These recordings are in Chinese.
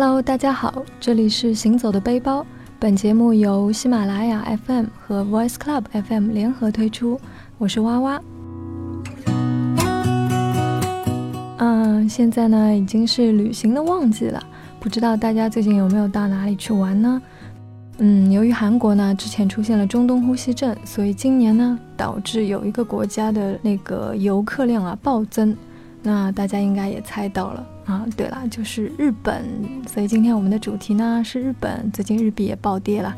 Hello，大家好，这里是行走的背包。本节目由喜马拉雅 FM 和 Voice Club FM 联合推出，我是哇哇。嗯，现在呢已经是旅行的旺季了，不知道大家最近有没有到哪里去玩呢？嗯，由于韩国呢之前出现了中东呼吸症，所以今年呢导致有一个国家的那个游客量啊暴增。那大家应该也猜到了啊，对了，就是日本。所以今天我们的主题呢是日本，最近日币也暴跌了。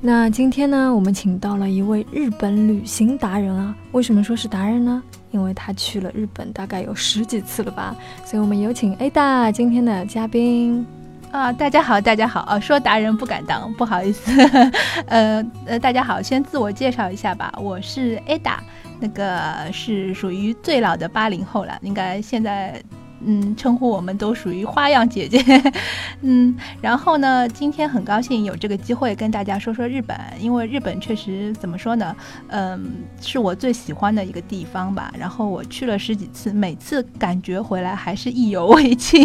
那今天呢，我们请到了一位日本旅行达人啊。为什么说是达人呢？因为他去了日本大概有十几次了吧。所以我们有请 Ada 今天的嘉宾。啊，大家好，大家好啊！说达人不敢当，不好意思。呃呃，大家好，先自我介绍一下吧，我是 Ada，那个是属于最老的八零后了，应该现在。嗯，称呼我们都属于花样姐姐，嗯，然后呢，今天很高兴有这个机会跟大家说说日本，因为日本确实怎么说呢，嗯，是我最喜欢的一个地方吧。然后我去了十几次，每次感觉回来还是意犹未尽。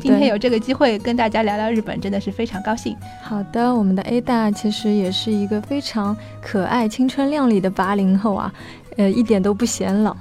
今天有这个机会跟大家聊聊日本，真的是非常高兴。好的，我们的 A 大其实也是一个非常可爱、青春靓丽的八零后啊，呃，一点都不显老。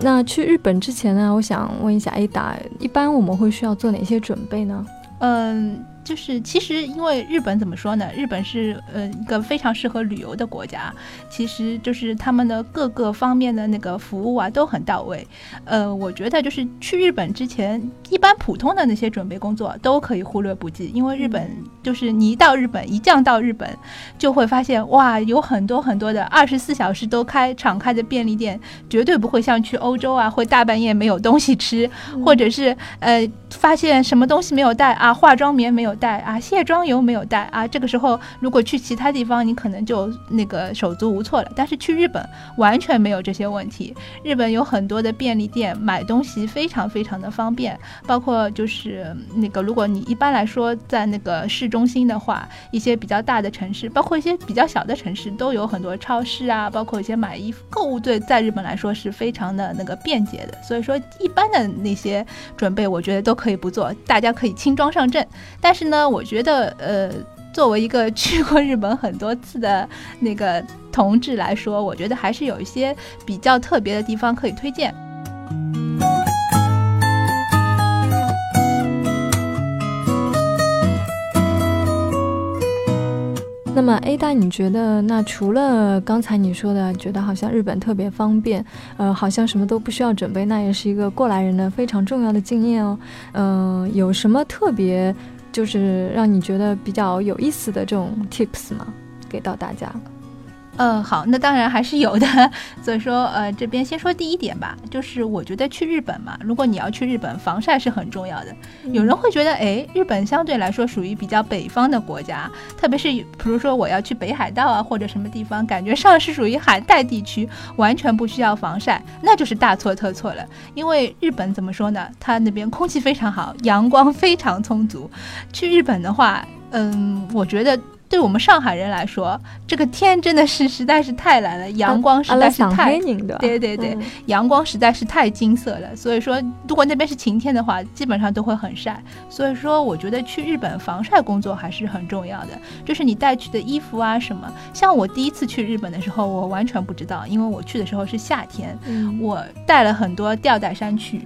那去日本之前呢，我想问一下 Ada，一般我们会需要做哪些准备呢？嗯。就是其实因为日本怎么说呢？日本是呃一个非常适合旅游的国家，其实就是他们的各个方面的那个服务啊都很到位。呃，我觉得就是去日本之前，一般普通的那些准备工作都可以忽略不计，因为日本就是你一到日本，一降到日本，就会发现哇，有很多很多的二十四小时都开敞开的便利店，绝对不会像去欧洲啊，会大半夜没有东西吃，或者是呃发现什么东西没有带啊，化妆棉没有。带啊，卸妆油没有带啊。这个时候，如果去其他地方，你可能就那个手足无措了。但是去日本完全没有这些问题。日本有很多的便利店，买东西非常非常的方便。包括就是那个，如果你一般来说在那个市中心的话，一些比较大的城市，包括一些比较小的城市，都有很多超市啊，包括一些买衣服、购物对，在日本来说是非常的那个便捷的。所以说，一般的那些准备，我觉得都可以不做，大家可以轻装上阵。但是呢，我觉得，呃，作为一个 去过日本很多次的那个同志来说，我觉得还是有一些比较特别的地方可以推荐。那么，A 大，你觉得那除了刚才你说的，觉得好像日本特别方便，呃，好像什么都不需要准备，那也是一个过来人的非常重要的经验哦。嗯，有什么特别？就是让你觉得比较有意思的这种 tips 嘛？给到大家。嗯，好，那当然还是有的。所以说，呃，这边先说第一点吧，就是我觉得去日本嘛，如果你要去日本，防晒是很重要的。有人会觉得，哎，日本相对来说属于比较北方的国家，特别是比如说我要去北海道啊或者什么地方，感觉上是属于寒带地区，完全不需要防晒，那就是大错特错了。因为日本怎么说呢？它那边空气非常好，阳光非常充足。去日本的话，嗯，我觉得。对我们上海人来说，这个天真的是实在是太蓝了，阳光实在是太对对对，阳光实在是太金色了。所以说，如果那边是晴天的话，基本上都会很晒。所以说，我觉得去日本防晒工作还是很重要的。就是你带去的衣服啊什么，像我第一次去日本的时候，我完全不知道，因为我去的时候是夏天，我带了很多吊带衫去，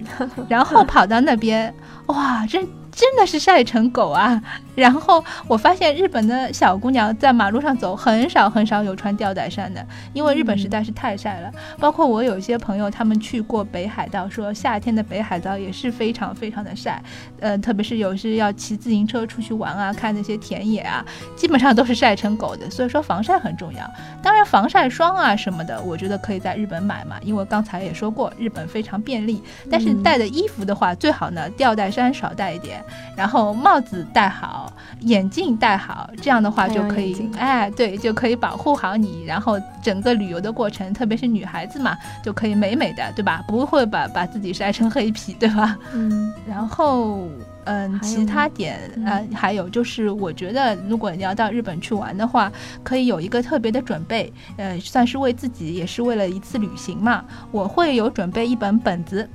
然后跑到那边，哇，真。真的是晒成狗啊！然后我发现日本的小姑娘在马路上走，很少很少有穿吊带衫的，因为日本实在是太晒了。包括我有一些朋友，他们去过北海道，说夏天的北海道也是非常非常的晒。呃，特别是有时要骑自行车出去玩啊，看那些田野啊，基本上都是晒成狗的。所以说防晒很重要。当然防晒霜啊什么的，我觉得可以在日本买嘛，因为刚才也说过，日本非常便利。但是带的衣服的话，最好呢吊带衫少带一点。然后帽子戴好，眼镜戴好，这样的话就可以，哎，对，就可以保护好你。然后整个旅游的过程，特别是女孩子嘛，就可以美美的，对吧？不会把把自己晒成黑皮，对吧？嗯。然后，嗯，其他点，呃，还有就是，我觉得如果你要到日本去玩的话，可以有一个特别的准备，呃，算是为自己，也是为了一次旅行嘛。我会有准备一本本子。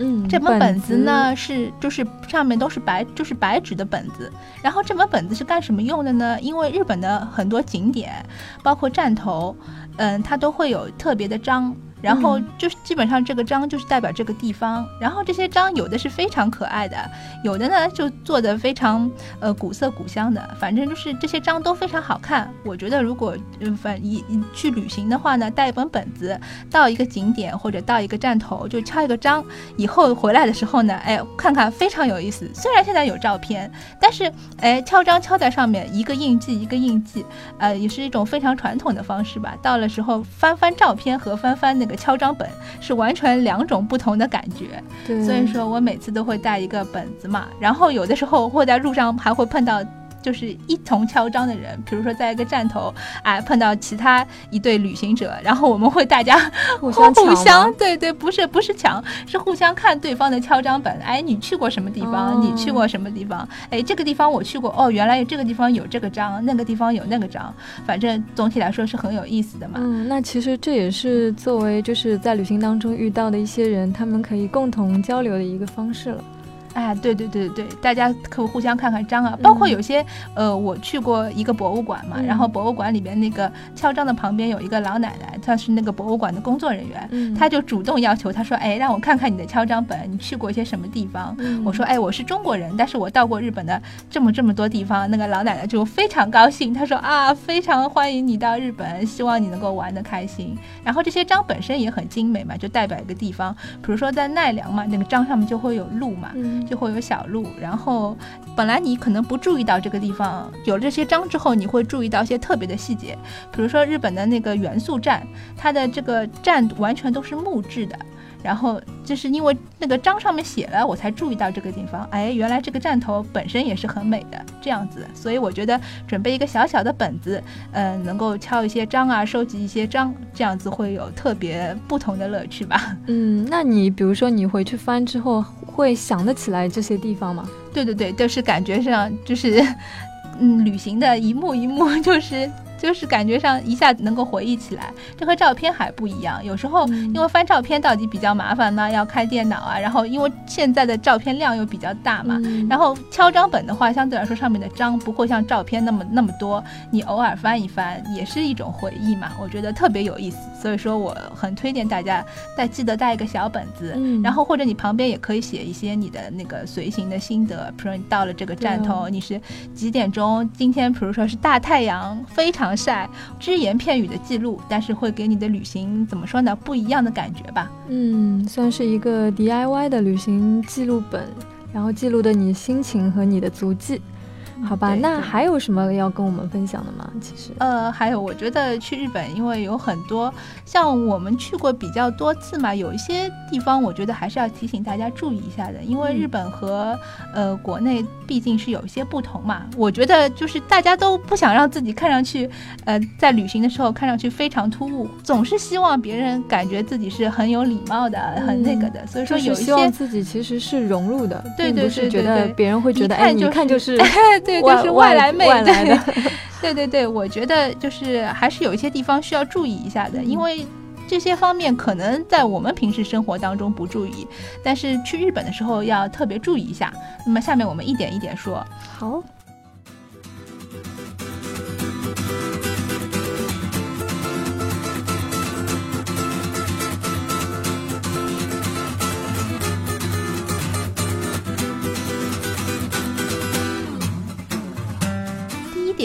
嗯，这本本子呢是就是上面都是白就是白纸的本子，然后这本本子是干什么用的呢？因为日本的很多景点，包括站头，嗯，它都会有特别的章。然后嗯就是基本上这个章就是代表这个地方，然后这些章有的是非常可爱的，有的呢就做的非常呃古色古香的，反正就是这些章都非常好看。我觉得如果嗯反一一去旅行的话呢，带一本本子到一个景点或者到一个站头就敲一个章，以后回来的时候呢，哎看看非常有意思。虽然现在有照片，但是哎敲章敲在上面一个印记一个印记，呃也是一种非常传统的方式吧。到了时候翻翻照片和翻翻那个敲章本是完全两种不同的感觉。对，所以说我每次都会带一个本子嘛，然后有的时候会在路上还会碰到。就是一同敲章的人，比如说在一个站头，哎，碰到其他一对旅行者，然后我们会大家 互相互相，对对，不是不是抢，是互相看对方的敲章本。哎，你去过什么地方？哦你去过什么地方？哎，这个地方我去过，哦，原来这个地方有这个章，那个地方有那个章，反正总体来说是很有意思的嘛。嗯，那其实这也是作为就是在旅行当中遇到的一些人，他们可以共同交流的一个方式了。哎，对对对对对，大家可以互相看看章啊，包括嗯有些、呃，我去过一个博物馆嘛，嗯然后博物馆里边那个敲章的旁边有一个老奶奶，她是那个博物馆的工作人员，嗯她就主动要求，她说，哎，让我看看你的敲章本，你去过一些什么地方？嗯我说，哎，我是中国人，但是我到过日本的这么这么多地方。那个老奶奶就非常高兴，她说啊，非常欢迎你到日本，希望你能够玩得开心。然后这些章本身也很精美嘛，就代表一个地方，比如说在奈良嘛，那个章上面就会有鹿嘛，嗯就会有小路，然后本来你可能不注意到这个地方，有了这些章之后，你会注意到一些特别的细节，比如说日本的那个元素站，它的这个站完全都是木质的。然后就是因为那个章上面写了，我才注意到这个地方。哎，原来这个站头本身也是很美的，这样子。所以我觉得准备一个小小的本子，嗯，能够敲一些章啊，收集一些章，这样子会有特别不同的乐趣吧。嗯，那你比如说你回去翻之后，会想得起来这些地方吗？对对对，就是感觉上就是，嗯，旅行的一幕一幕，就是就是感觉上一下能够回忆起来，这和照片还不一样。有时候嗯因为翻照片到底比较麻烦呢，要开电脑啊，然后因为现在的照片量又比较大嘛。嗯然后敲章本的话，相对来说上面的章不会像照片那么那么多，你偶尔翻一翻也是一种回忆嘛，我觉得特别有意思。所以说我很推荐大家带记得带一个小本子，嗯然后或者你旁边也可以写一些你的那个随行的心得，比如说你到了这个站头，对你是几点钟？今天比如说是大太阳，非常防晒，只言片语的记录，但是会给你的旅行怎么说呢？不一样的感觉吧。嗯，算是一个 DIY 的旅行记录本，然后记录的你心情和你的足迹。好吧，那还有什么要跟我们分享的吗？其实，呃，还有，我觉得去日本，因为有很多像我们去过比较多次嘛，有一些地方我觉得还是要提醒大家注意一下的，因为嗯日本和、呃国内毕竟是有一些不同嘛。我觉得就是大家都不想让自己看上去，呃，在旅行的时候看上去非常突兀，总是希望别人感觉自己是很有礼貌的、很那个的。所以说有一些。自己其实是融入的，对并对对对不是觉得别人会觉得，哎，你就看就是 对，外就是外来妹，的 对，对对对，我觉得就是还是有一些地方需要注意一下的，嗯因为这些方面可能在我们平时生活当中不注意，但是去日本的时候要特别注意一下。那么下面我们一点一点说。好。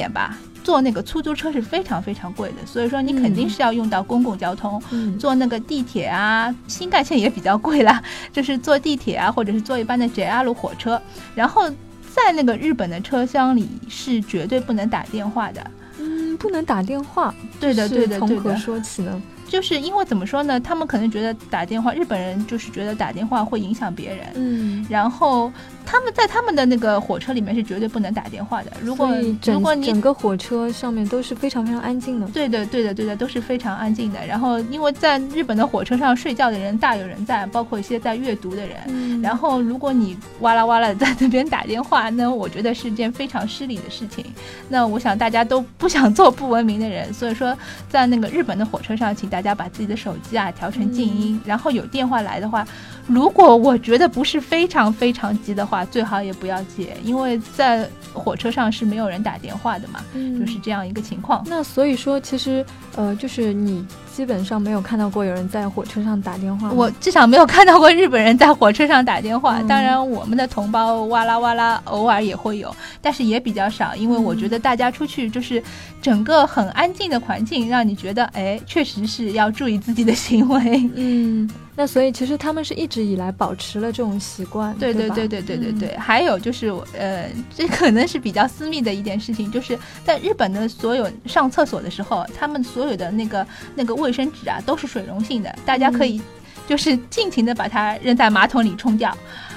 点吧，坐那个出租车是非常非常贵的，所以说你肯定嗯是要用到公共交通。嗯，坐那个地铁啊，新干线也比较贵啦，就是坐地铁啊，或者是坐一般的 JR 火车。然后在那个日本的车厢里是绝对不能打电话的。嗯，不能打电话。对的，对的，从何。说起呢？就是因为怎么说呢？他们可能觉得打电话，日本人就是觉得打电话会影响别人。嗯然后他们在他们的那个火车里面是绝对不能打电话的。如果如果你整个火车上面都是非常非常安静的，对的对的对的都是非常安静的。然后因为在日本的火车上睡觉的人大有人在，包括一些在阅读的人。然后如果你哇啦哇啦在那边打电话，那我觉得是件非常失礼的事情。那我想大家都不想做不文明的人，所以说在那个日本的火车上，请大家把自己的手机啊调成静音，然后有电话来的话。如果我觉得不是非常非常急的话，最好也不要接，因为在火车上是没有人打电话的嘛，就是这样一个情况。那所以说，其实呃，就是你基本上没有看到过有人在火车上打电话。我至少没有看到过日本人在火车上打电话。当然，我们的同胞哇啦哇啦偶尔也会有，但是也比较少，因为我觉得大家出去就是整个很安静的环境，让你觉得哎，确实是要注意自己的行为。嗯。那所以其实他们是一直以来保持了这种习惯，对对对对对对对。还有就是，呃，这可能是比较私密的一件事情，就是在日本的所有上厕所的时候，他们所有的那个那个卫生纸啊都是水溶性的，大家可以就是尽情的把它扔在马桶里冲掉，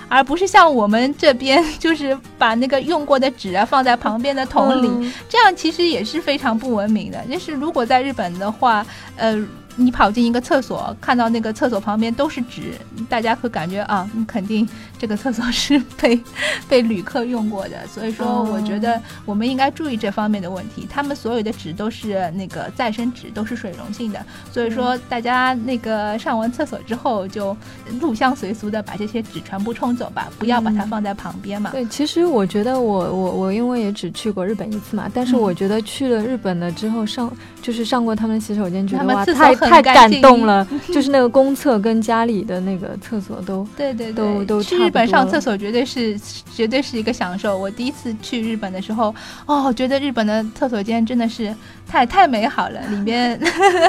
而不是像我们这边 就是把那个用过的纸啊放在旁边的桶里，这样其实也是非常不文明的。就是如果在日本的话，呃。你跑进一个厕所，看到那个厕所旁边都是纸，大家会感觉啊，你肯定这个厕所是被 被旅客用过的。所以说，我觉得我们应该注意这方面的问题。他们所有的纸都是那个再生纸，都是水溶性的。所以说，大家那个上完厕所之后，就入乡随俗的把这些纸全部冲走吧，不要把它放在旁边嘛。对，其实我觉得我我我因为也只去过日本一次嘛，但是我觉得去了日本了之后上就是上过他们洗手间，觉得哇太。太感动了，就是那个公厕跟家里的那个厕所都 对对都都去日本上厕所绝对是绝对是一个享受。我第一次去日本的时候，哦，觉得日本的厕所间真的是太太美好了。里面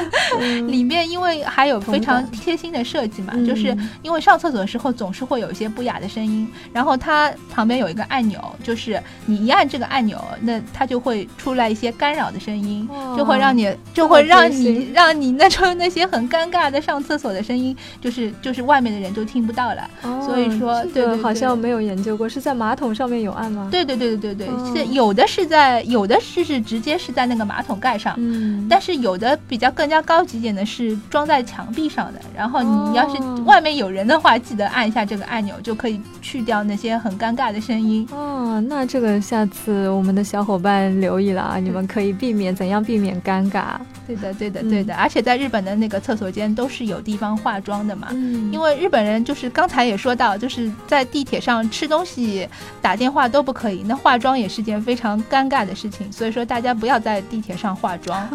里面因为还有非常贴心的设计嘛，就是因为上厕所的时候总是会有一些不雅的声音，然后它旁边有一个按钮，就是你一按这个按钮，那它就会出来一些干扰的声音，就会让你就会让你让你那种。那些很尴尬的上厕所的声音，就是就是外面的人都听不到了。所以说，对对，好像没有研究过，是在马桶上面有按吗？对对对对对对，是有的是在有的是是直接是在那个马桶盖上，嗯，但是有的比较更加高级点的是装在墙壁上的。然后你要是外面有人的话，记得按一下这个按钮，就可以去掉那些很尴尬的声音。哦，那这个下次我们的小伙伴留意了啊，你们可以避免怎样避免尴尬？对的对的对的，而且在日本。的那个厕所间都是有地方化妆的嘛，因为日本人就是刚才也说到，就是在地铁上吃东西、打电话都不可以，那化妆也是件非常尴尬的事情，所以说大家不要在地铁上化妆，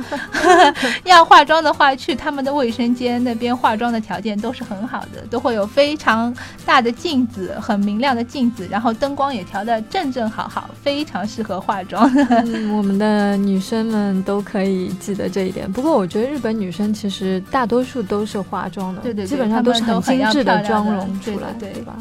要化妆的话去他们的卫生间那边化妆的条件都是很好的，都会有非常大的镜子，很明亮的镜子，然后灯光也调的正正好好，非常适合化妆。我们的女生们都可以记得这一点。不过我觉得日本女生其实。大多数都是化妆的，对对，基本上都是很精致的妆容出来，对吧？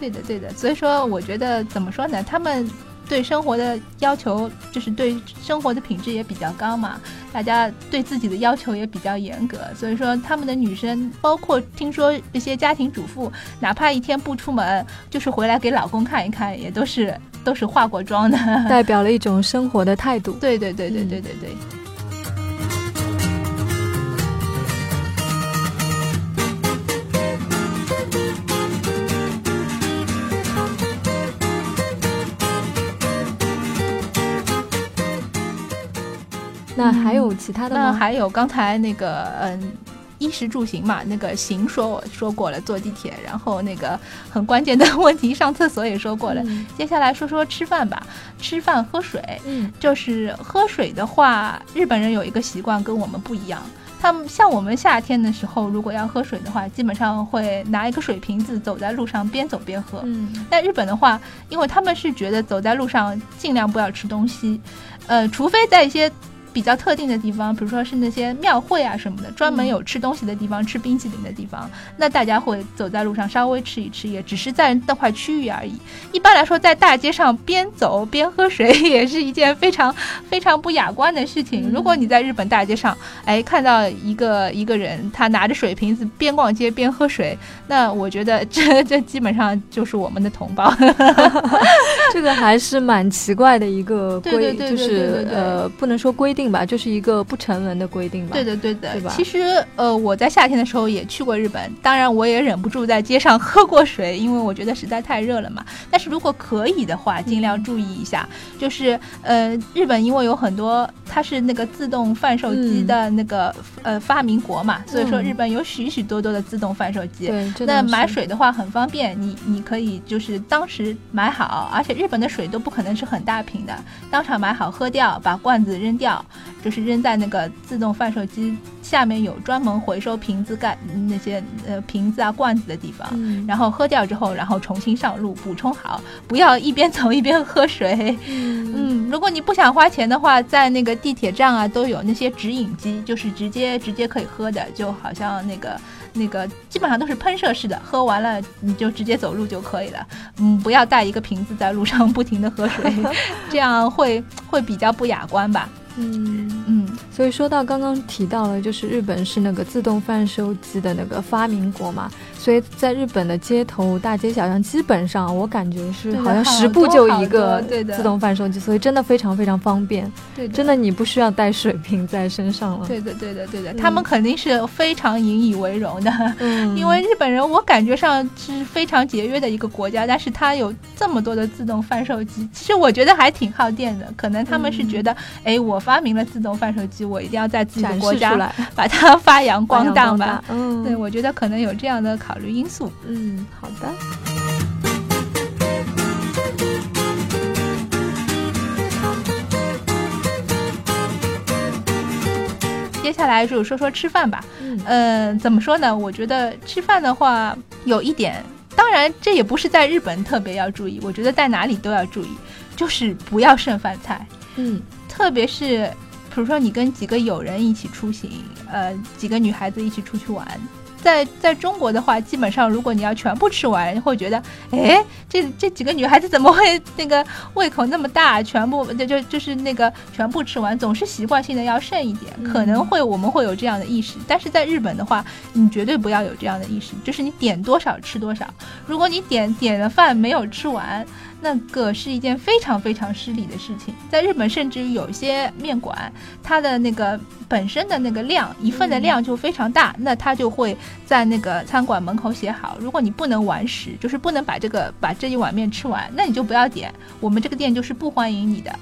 对的，对的。所以说，我觉得怎么说呢？他们对生活的要求，就是对生活的品质也比较高嘛。大家对自己的要求也比较严格，所以说他们的女生，包括听说一些家庭主妇，哪怕一天不出门，就是回来给老公看一看，也都是都是化过妆的，代表了一种生活的态度。对对对对对对对。那还有其他的吗？那还有刚才那个嗯，衣食住行嘛，那个行说我说过了，坐地铁，然后那个很关键的问题，上厕所也说过了。接下来说说吃饭吧，吃饭喝水，嗯，就是喝水的话，日本人有一个习惯跟我们不一样，他们像我们夏天的时候，如果要喝水的话，基本上会拿一个水瓶子走在路上边走边喝。嗯，但日本的话，因为他们是觉得走在路上尽量不要吃东西，呃，除非在一些。比较特定的地方，比如说是那些庙会啊什么的，专门有吃东西的地方、吃冰淇淋的地方，那大家会走在路上稍微吃一吃，也只是在那块区域而已。一般来说，在大街上边走边喝水也是一件非常非常不雅观的事情。如果你在日本大街上，哎，看到一个一个人他拿着水瓶子边逛街边喝水，那我觉得这这基本上就是我们的同胞。这个还是蛮奇怪的一个规，就是呃，不能说规定吧，就是一个不成文的规定吧。对的，对的，对吧？其实呃，我在夏天的时候也去过日本，当然我也忍不住在街上 喝过水，因为我觉得实在太热了嘛。但是如果可以的话，尽量注意一下，就是呃，日本因为有很多它是那个自动贩售机的那个呃发明国嘛，所以说日本有许许多多的自动贩售机。对，那买水的话很方便，你你可以就是当时买好，而且日本的水都不可能是很大瓶的，当场买好喝掉，把罐子扔掉，就是扔在那个自动贩售机下面有专门回收瓶子盖那些呃瓶子啊罐子的地方，然后喝掉之后，然后重新上路补充好，不要一边走一边喝水。嗯，如果你不想花钱的话，在那个地铁站啊都有那些直饮机，就是直接直接可以喝的，就好像那个。那个基本上都是喷射式的，喝完了你就直接走路就可以了。嗯，不要带一个瓶子在路上不停的喝水，这样会会比较不雅观吧。嗯。嗯，所以说到刚刚提到了，就是日本是那个自动贩售机的那个发明国嘛，所以在日本的街头大街小巷，基本上我感觉是好像十步就一个自动贩售机，所以真的非常非常方便。对，真的你不需要带水瓶在身上了。对的，对的，对的，他们肯定是非常引以为荣的，因为日本人我感觉上是非常节约的一个国家，但是他有这么多的自动贩售机，其实我觉得还挺耗电的。可能他们是觉得，哎，我。发明了自动贩售机，我一定要在自己的国家把它发扬光大吧。嗯，对，我觉得可能有这样的考虑因素。嗯，好的。接下来就说说吃饭吧。嗯，怎么说呢？我觉得吃饭的话，有一点，当然这也不是在日本特别要注意，我觉得在哪里都要注意，就是不要剩饭菜。嗯。特别是，比如说你跟几个友人一起出行，呃，几个女孩子一起出去玩。在在中国的话，基本上如果你要全部吃完，会觉得，哎，这这几个女孩子怎么会那个胃口那么大？全部就就就是那个全部吃完，总是习惯性的要剩一点，可能会我们会有这样的意识。但是在日本的话，你绝对不要有这样的意识，就是你点多少吃多少。如果你点点了饭没有吃完，那个是一件非常非常失礼的事情。在日本，甚至于有些面馆，它的那个本身的那个量，一份的量就非常大，那它就会在那个餐馆门口写好，如果你不能完食，就是不能把这个把这一碗面吃完，那你就不要点，我们这个店就是不欢迎你的。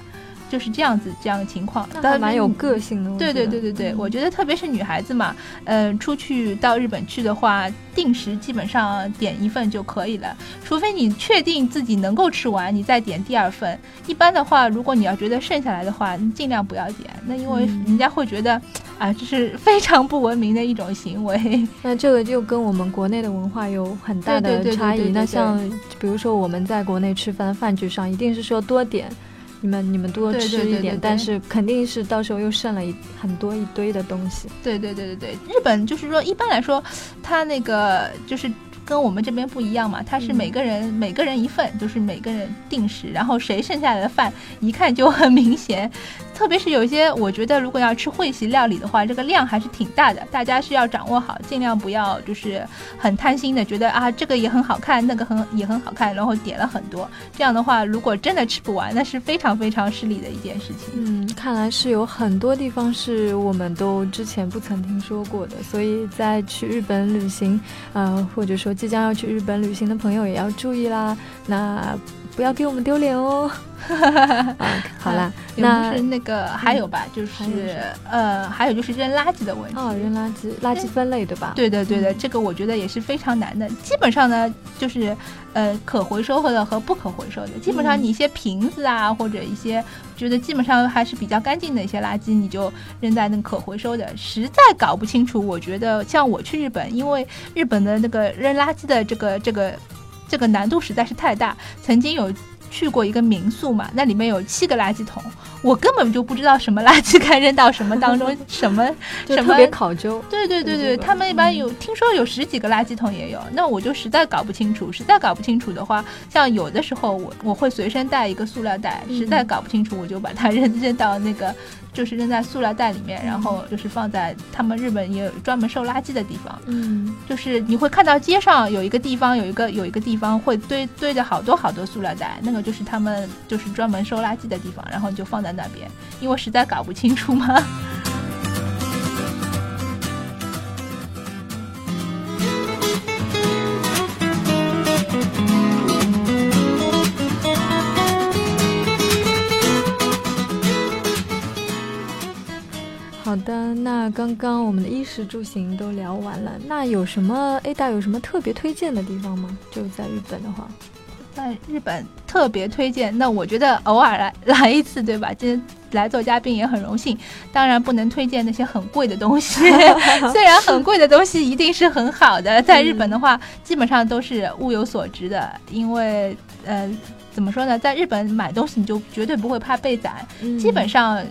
就是这样子，这样的情况，还蛮有个性的。对对对对对，我觉得特别是女孩子嘛，嗯，出去到日本去的话，定时基本上点一份就可以了，除非你确定自己能够吃完，你再点第二份。一般的话，如果你要觉得剩下来的话，你尽量不要点，那因为人家会觉得，啊，这是非常不文明的一种行为。那这个就跟我们国内的文化有很大的差异。那像比如说我们在国内吃饭饭局上，一定是说多点。你们你们多吃一点，但是肯定是到时候又剩了一很多一堆的东西。对对对对对，日本就是说一般来说，他那个就是跟我们这边不一样嘛，他是每个人每个人一份，就是每个人定时，然后谁剩下来的饭一看就很明显。特别是有一些，我觉得如果要吃会席料理的话，这个量还是挺大的，大家是要掌握好，尽量不要就是很贪心的，觉得啊这个也很好看，那个很也很好看，然后点了很多。这样的话，如果真的吃不完，那是非常非常失礼的一件事情。嗯，看来是有很多地方是我们都之前不曾听说过的，所以在去日本旅行，呃，或者说即将要去日本旅行的朋友也要注意啦。那。不要给我们丢脸哦！好了，那是那个还有吧，就是呃，还有就是扔垃圾的问题。哦，扔垃圾，垃圾分类对吧？对的，对的，这个我觉得也是非常难的。基本上呢，就是呃，可回收的和不可回收的。基本上你一些瓶子啊，或者一些觉得基本上还是比较干净的一些垃圾，你就扔在那可回收的。实在搞不清楚，我觉得像我去日本，因为日本的那个扔垃圾的这个这个。这个难度实在是太大。曾经有去过一个民宿嘛，那里面有七个垃圾桶，我根本就不知道什么垃圾该扔到什么当中，什么什么特别考究。对对对对，他们一般有听说有十几个垃圾桶也有，那我就实在搞不清楚，实在搞不清楚的话，像有的时候我我会随身带一个塑料袋，实在搞不清楚我就把它扔扔到那个。就是扔在塑料袋里面，然后就是放在他们日本也有专门收垃圾的地方。嗯，就是你会看到街上有一个地方，有一个有一个地方会堆堆着好多好多塑料袋，那个就是他们就是专门收垃圾的地方，然后你就放在那边，因为实在搞不清楚嘛。好的，那刚刚我们的衣食住行都聊完了，那有什么 A 大有什么特别推荐的地方吗？就在日本的话，在日本特别推荐，那我觉得偶尔来来一次，对吧？今天来做嘉宾也很荣幸。当然不能推荐那些很贵的东西，虽然很贵的东西一定是很好的，在日本的话 基本上都是物有所值的，因为呃，怎么说呢，在日本买东西你就绝对不会怕被宰，基本上。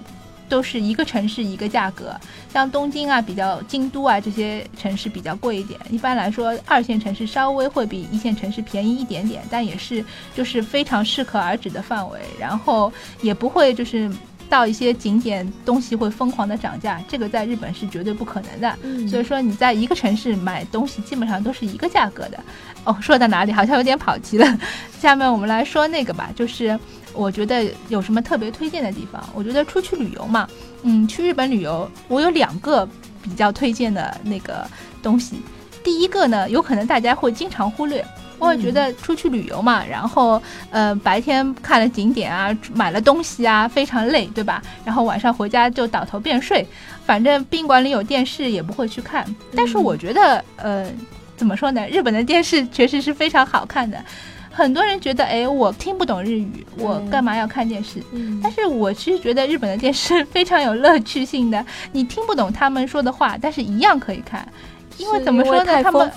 都是一个城市一个价格，像东京啊，比较京都啊这些城市比较贵一点。一般来说，二线城市稍微会比一线城市便宜一点点，但也是就是非常适可而止的范围，然后也不会就是到一些景点东西会疯狂的涨价，这个在日本是绝对不可能的。所以说你在一个城市买东西基本上都是一个价格的。哦，说到哪里好像有点跑题了，下面我们来说那个吧，就是。我觉得有什么特别推荐的地方？我觉得出去旅游嘛，嗯，去日本旅游，我有两个比较推荐的那个东西。第一个呢，有可能大家会经常忽略，我也觉得出去旅游嘛，然后呃白天看了景点啊，买了东西啊，非常累，对吧？然后晚上回家就倒头便睡，反正宾馆里有电视也不会去看。但是我觉得，呃，怎么说呢？日本的电视确实是非常好看的。很多人觉得，哎，我听不懂日语，我干嘛要看电视？但是我其实觉得日本的电视非常有乐趣性的。你听不懂他们说的话，但是一样可以看，因为怎么说呢？他们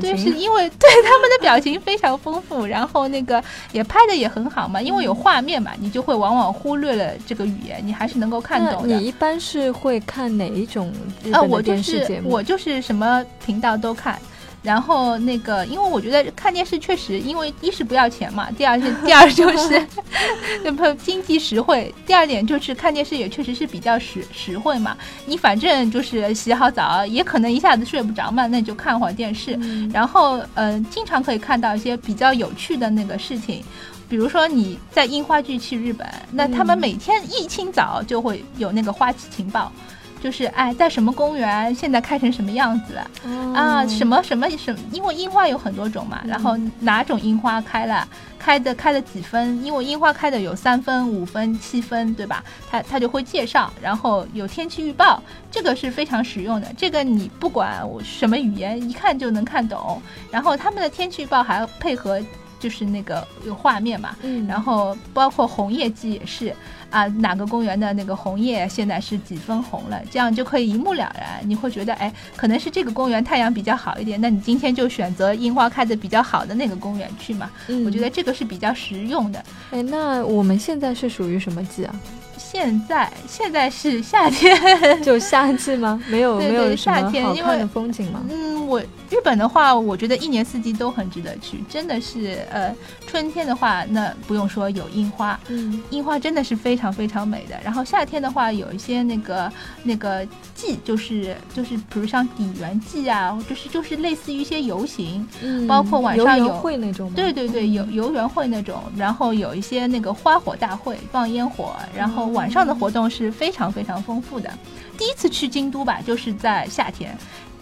对，是因为 对他们的表情非常丰富，然后那个也拍的也很好嘛，因为有画面嘛，你就会往往忽略了这个语言，你还是能够看懂的。你一般是会看哪一种日本的电视节目？我就是什么频道都看。然后那个，因为我觉得看电视确实，因为一是不要钱嘛，第二是第二就是，不 经济实惠。第二点就是看电视也确实是比较实实惠嘛。你反正就是洗好澡，也可能一下子睡不着嘛，那就看会儿电视。然后呃，经常可以看到一些比较有趣的那个事情，比如说你在樱花季去日本，那他们每天一清早就会有那个花期情报。就是哎，在什么公园现在开成什么样子了啊？什么什么什么？因为樱花有很多种嘛，然后哪种樱花开了，开的开的几分？因为樱花开的有三分、五分、七分，对吧？它它就会介绍，然后有天气预报，这个是非常实用的。这个你不管什么语言，一看就能看懂。然后他们的天气预报还要配合，就是那个有画面嘛。嗯。然后包括红叶季也是。啊，哪个公园的那个红叶现在是几分红了？这样就可以一目了然。你会觉得，哎，可能是这个公园太阳比较好一点，那你今天就选择樱花开的比较好的那个公园去嘛。我觉得这个是比较实用的。哎，那我们现在是属于什么季啊？现在现在是夏天，就夏季吗？没有没有夏天好看的风景吗？嗯，我日本的话，我觉得一年四季都很值得去，真的是呃，春天的话，那不用说有樱花，嗯，樱花真的是非常非常美的。然后夏天的话，有一些那个那个祭，就是就是比如像底园祭啊，就是就是类似于一些游行，嗯，包括晚上有会那种，对对对，游游园会那种，然后有一些那个花火大会，放烟火，然后晚。上的活动是非常非常丰富的。第一次去京都吧，就是在夏天。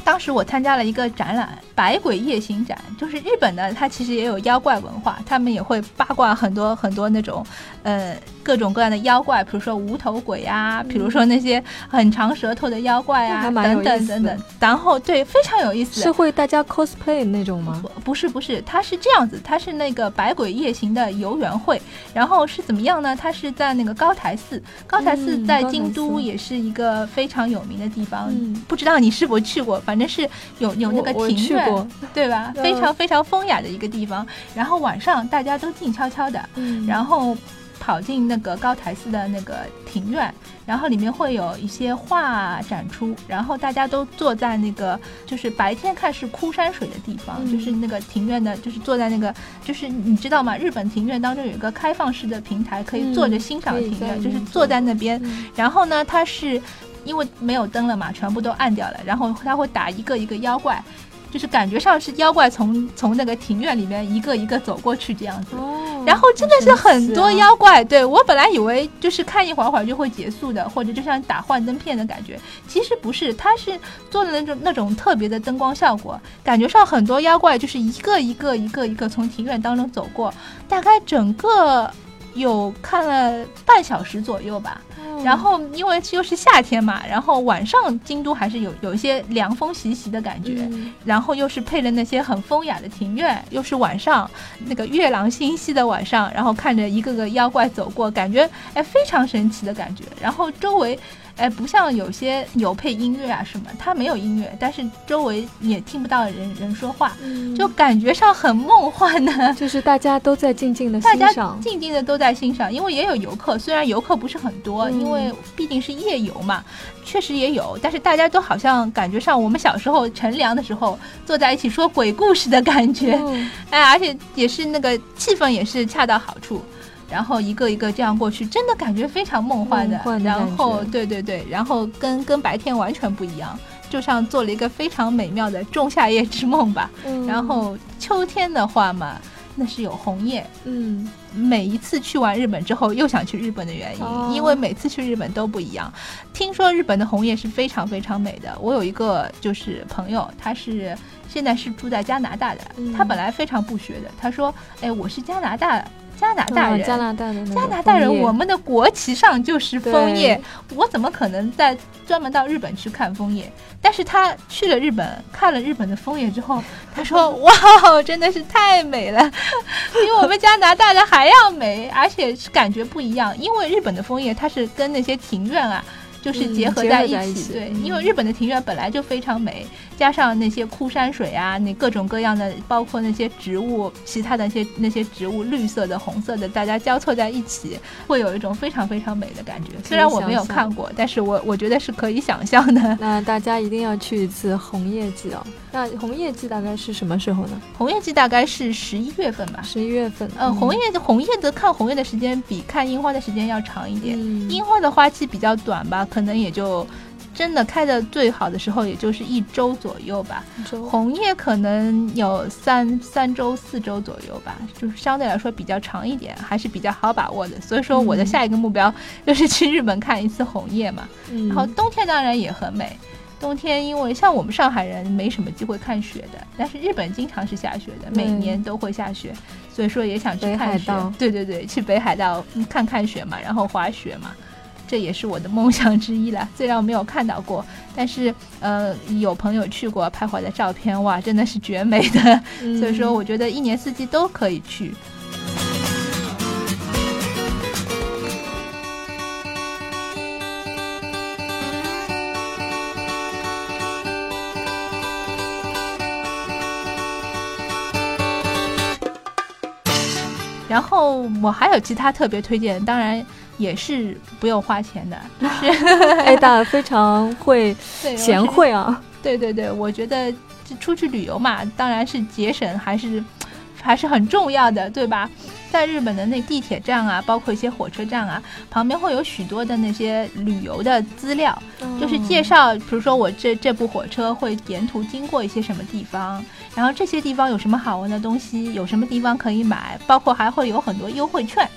当时我参加了一个展览《百鬼夜行展》，就是日本的，它其实也有妖怪文化，他们也会八卦很多很多那种，呃，各种各样的妖怪，比如说无头鬼啊，比如说那些很长舌头的妖怪啊，等等等等。然后对，非常有意思。是会大家 cosplay 那种吗？不是不是，它是这样子，它是那个百鬼夜行的游园会，然后是怎么样呢？它是在那个高台寺，高台寺在京都也是一个非常有名的地方。嗯不知道你是否去过？反反正是有有那个庭院，对吧？非常非常风雅的一个地方。然后晚上大家都静悄悄的，然后。跑进那个高台寺的那个庭院，然后里面会有一些画展出，然后大家都坐在那个就是白天看是枯山水的地方，就是那个庭院的，就是坐在那个，就是你知道吗？日本庭院当中有一个开放式的平台，可以坐着欣赏庭院，就是坐在那边。然后呢，它是因为没有灯了嘛，全部都暗掉了，然后他会打一个一个妖怪。就是感觉上是妖怪从从那个庭院里面一个一个走过去这样子，然后真的是很多妖怪。对我本来以为就是看一会儿会儿就会结束的，或者就像打幻灯片的感觉，其实不是，它是做的那种那种特别的灯光效果，感觉上很多妖怪就是一个一个一个一个从庭院当中走过，大概整个。有看了半小时左右吧，然后因为又是夏天嘛，然后晚上京都还是有有一些凉风习习的感觉，然后又是配了那些很风雅的庭院，又是晚上那个月朗星稀的晚上，然后看着一个个妖怪走过，感觉哎非常神奇的感觉，然后周围。哎，不像有些有配音乐啊什么，它没有音乐，但是周围也听不到人人说话，就感觉上很梦幻呢。就是大家都在静静的欣赏，静静的都在欣赏，因为也有游客，虽然游客不是很多，因为毕竟是夜游嘛，确实也有，但是大家都好像感觉上我们小时候乘凉的时候坐在一起说鬼故事的感觉，哎，而且也是那个气氛也是恰到好处。然后一个一个这样过去，真的感觉非常梦幻的。然后对对对，然后跟跟白天完全不一样，就像做了一个非常美妙的仲夏夜之梦吧。然后秋天的话嘛，那是有红叶。嗯，每一次去完日本之后，又想去日本的原因，因为每次去日本都不一样。听说日本的红叶是非常非常美的。我有一个就是朋友，他是现在是住在加拿大的，他本来非常不学的，他说：“哎，我是加拿大。”加拿大人，加拿大人加拿大人，我们的国旗上就是枫叶，我怎么可能在专门到日本去看枫叶？但是他去了日本，看了日本的枫叶之后，他说：“哇，真的是太美了，比我们加拿大的还要美，而且是感觉不一样。因为日本的枫叶，它是跟那些庭院啊。”就是结合在一起，对，因为日本的庭院本来就非常美，加上那些枯山水啊，那各种各样的，包括那些植物，其他的那些那些植物，绿色的、红色的，大家交错在一起，会有一种非常非常美的感觉。虽然我没有看过，但是我我觉得是可以想象的。那大家一定要去一次红叶季哦。那红叶季大概是什么时候呢？红叶季大概是十一月份吧。十一月份。呃，红叶红叶的看红叶的时间比看樱花的时间要长一点。樱花的花期比较短吧。可能也就真的开的最好的时候，也就是一周左右吧。红叶可能有三三周、四周左右吧，就是相对来说比较长一点，还是比较好把握的。所以说，我的下一个目标就是去日本看一次红叶嘛。然后冬天当然也很美，冬天因为像我们上海人没什么机会看雪的，但是日本经常是下雪的，每年都会下雪，所以说也想去看雪。对对对，去北海道看看雪嘛，然后滑雪嘛。这也是我的梦想之一了，虽然我没有看到过，但是呃，有朋友去过拍回来的照片，哇，真的是绝美的。所以说，我觉得一年四季都可以去。然后我还有其他特别推荐，当然。也是不用花钱的，就是 A 大非常会 贤惠啊！对对对，我觉得出去旅游嘛，当然是节省还是还是很重要的，对吧？在日本的那地铁站啊，包括一些火车站啊，旁边会有许多的那些旅游的资料，就是介绍，比如说我这这部火车会沿途经过一些什么地方，然后这些地方有什么好玩的东西，有什么地方可以买，包括还会有很多优惠券。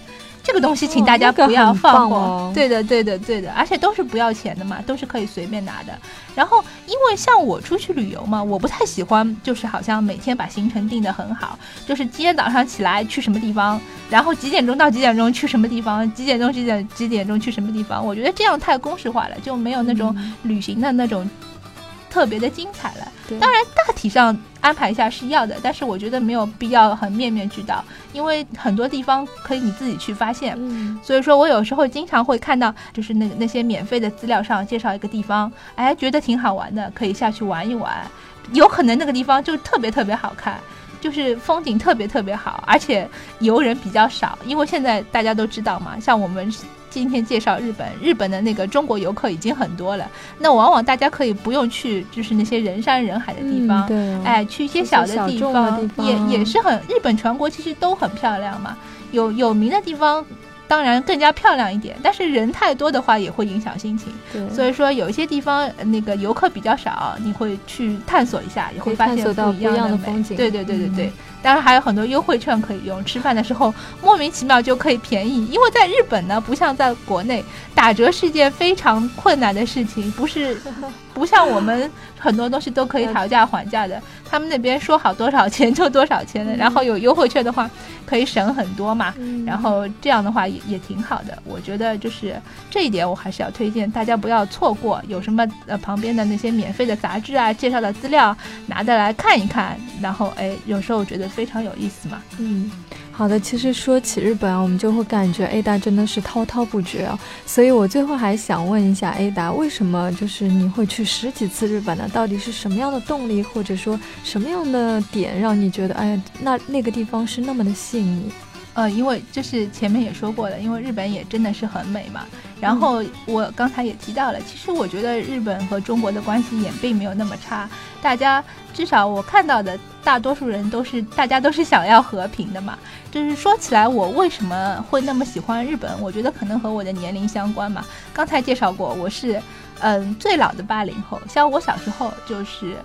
这个东西，请大家不要放过。对的，对的，对的，而且都是不要钱的嘛，都是可以随便拿的。然后，因为像我出去旅游嘛，我不太喜欢，就是好像每天把行程定得很好，就是今天早上起来去什么地方，然后几点钟到几点钟去什么地方，几点钟几点几点钟去什么地方。我觉得这样太公式化了，就没有那种旅行的那种特别的精彩了。当然，大体上安排一下是要的，但是我觉得没有必要很面面俱到，因为很多地方可以你自己去发现。所以说我有时候经常会看到，就是那那些免费的资料上介绍一个地方，哎，觉得挺好玩的，可以下去玩一玩。有可能那个地方就特别特别好看，就是风景特别特别好，而且游人比较少，因为现在大家都知道嘛，像我们。今天介绍日本，日本的那个中国游客已经很多了。那往往大家可以不用去，就是那些人山人海的地方，哎，去一些小的地方，也也是很日本全国其实都很漂亮嘛。有有名的地方。当然更加漂亮一点，但是人太多的话也会影响心情。对，所以说有一些地方那个游客比较少，你会去探索一下，也会发现不一样的风景。对对对对对，当然还有很多优惠券可以用，吃饭的时候莫名其妙就可以便宜。因为在日本呢，不像在国内，打折是件非常困难的事情，不是 不像我们很多东西都可以讨价还价的。他们那边说好多少钱就多少钱的，然后有优惠券的话可以省很多嘛，然后这样的话也也挺好的。我觉得就是这一点我还是要推荐大家不要错过。有什么呃旁边的那些免费的杂志啊，介绍的资料拿的来看一看，然后哎有时候我觉得非常有意思嘛。嗯。好的，其实说起日本啊，我们就会感觉 A 达真的是滔滔不绝啊。所以我最后还想问一下 A 达，为什么就是你会去十几次日本呢？到底是什么样的动力，或者说什么样的点让你觉得，哎呀，那那个地方是那么的吸引你？呃，因为就是前面也说过了，因为日本也真的是很美嘛。然后我刚才也提到了，其实我觉得日本和中国的关系也并没有那么差。大家至少我看到的大多数人都是，大家都是想要和平的嘛。就是说起来，我为什么会那么喜欢日本？我觉得可能和我的年龄相关嘛。刚才介绍过，我是嗯最老的八零后，像我小时候就是。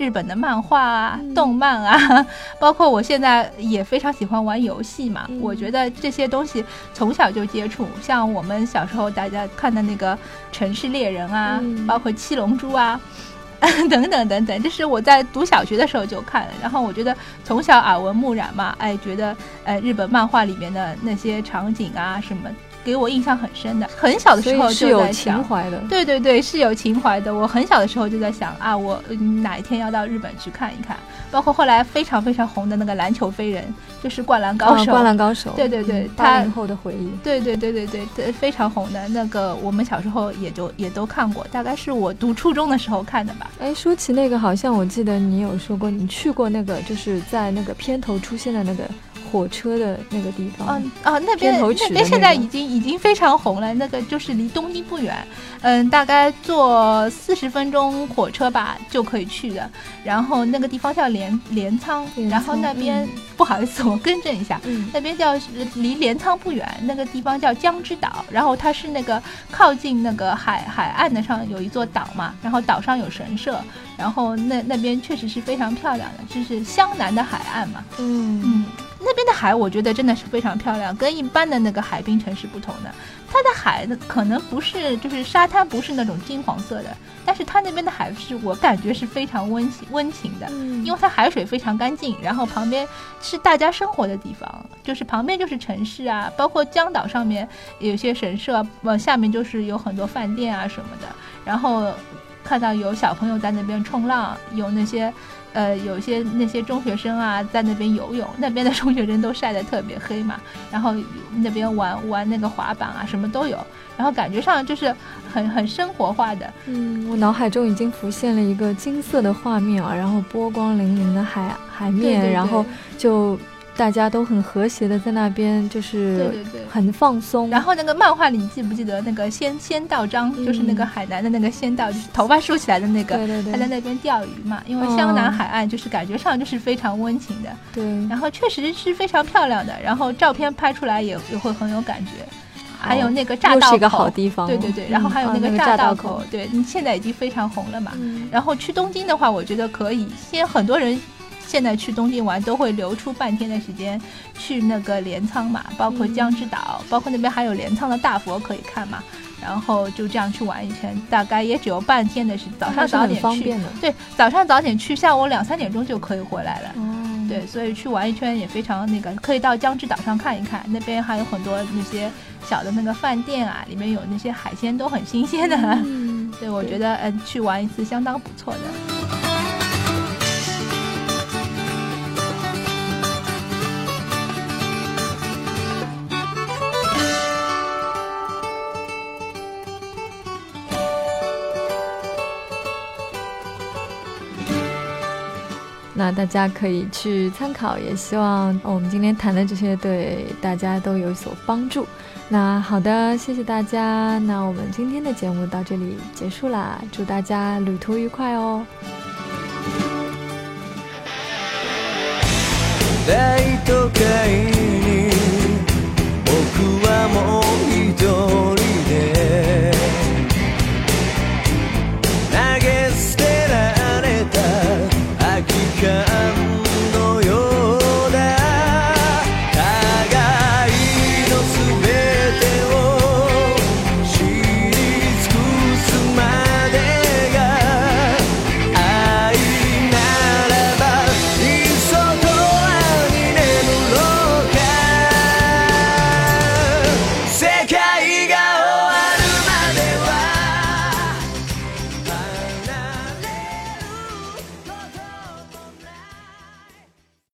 日本的漫画啊、动漫啊，包括我现在也非常喜欢玩游戏嘛。我觉得这些东西从小就接触，像我们小时候大家看的那个《城市猎人》啊，包括《七龙珠》啊，等等等等，这是我在读小学的时候就看了。然后我觉得从小耳闻目染嘛，哎，觉得呃日本漫画里面的那些场景啊什么。给我印象很深的，很小的时候就在想，对对对，是有情怀的。我很小的时候就在想啊，我哪一天要到日本去看一看。包括后来非常非常红的那个篮球飞人，就是灌篮高手，灌篮高手，对对 对，八零后的回忆，对对对对对，非常红的那个，我们小时候也就也都看过，大概是我读初中的时候看的吧。哎，说起那个，好像我记得你有说过，你去过那个，就是在那个片头出现的那个。火车的那个地方，嗯啊，那边那边现在已经已经非常红了。那个就是离东京不远，嗯，大概坐四十分钟火车吧就可以去的。然后那个地方叫镰镰仓，然后那边不好意思，我更正一下，那边叫离镰仓不远，那个地方叫江之岛。然后它是那个靠近那个海海岸的上有一座岛嘛，然后岛上有神社，然后那那边确实是非常漂亮的，就是湘南的海岸嘛，嗯嗯。那边的海，我觉得真的是非常漂亮，跟一般的那个海滨城市不同的。它的海呢，可能不是就是沙滩，不是那种金黄色的，但是它那边的海是我感觉是非常温馨温情的，因为它海水非常干净，然后旁边是大家生活的地方，就是旁边就是城市啊，包括江岛上面有些神社，呃，下面就是有很多饭店啊什么的，然后看到有小朋友在那边冲浪，有那些。呃，有些那些中学生啊，在那边游泳，那边的中学生都晒得特别黑嘛，然后那边玩玩那个滑板啊，什么都有，然后感觉上就是很很生活化的。嗯，我脑海中已经浮现了一个金色的画面啊，然后波光粼粼的海海面，然后就。大家都很和谐的在那边，就是对对对，很放松。然后那个漫画里，你记不记得那个仙仙道章，就是那个海南的那个仙道，就是头发竖起来的那个，对对对，他在那边钓鱼嘛。因为湘南海岸就是感觉上就是非常温情的，对。然后确实是非常漂亮的，然后照片拍出来也也会很有感觉。还有那个栈道口，是一个好地方。对对对，然后还有那个栈道口，对，你现在已经非常红了嘛。然后去东京的话，我觉得可以，现在很多人。现在去东京玩都会留出半天的时间去那个镰仓嘛，包括江之岛，包括那边还有镰仓的大佛可以看嘛。然后就这样去玩一圈，大概也只有半天的时间。早上早点去，对，早上早点去，下午两三点钟就可以回来了。对，所以去玩一圈也非常那个，可以到江之岛上看一看，那边还有很多那些小的那个饭店啊，里面有那些海鲜都很新鲜的。嗯，对我觉得，嗯，去玩一次相当不错的。那大家可以去参考，也希望我们今天谈的这些对大家都有所帮助。那好的，谢谢大家。那我们今天的节目到这里结束啦，祝大家旅途愉快哦。大都可以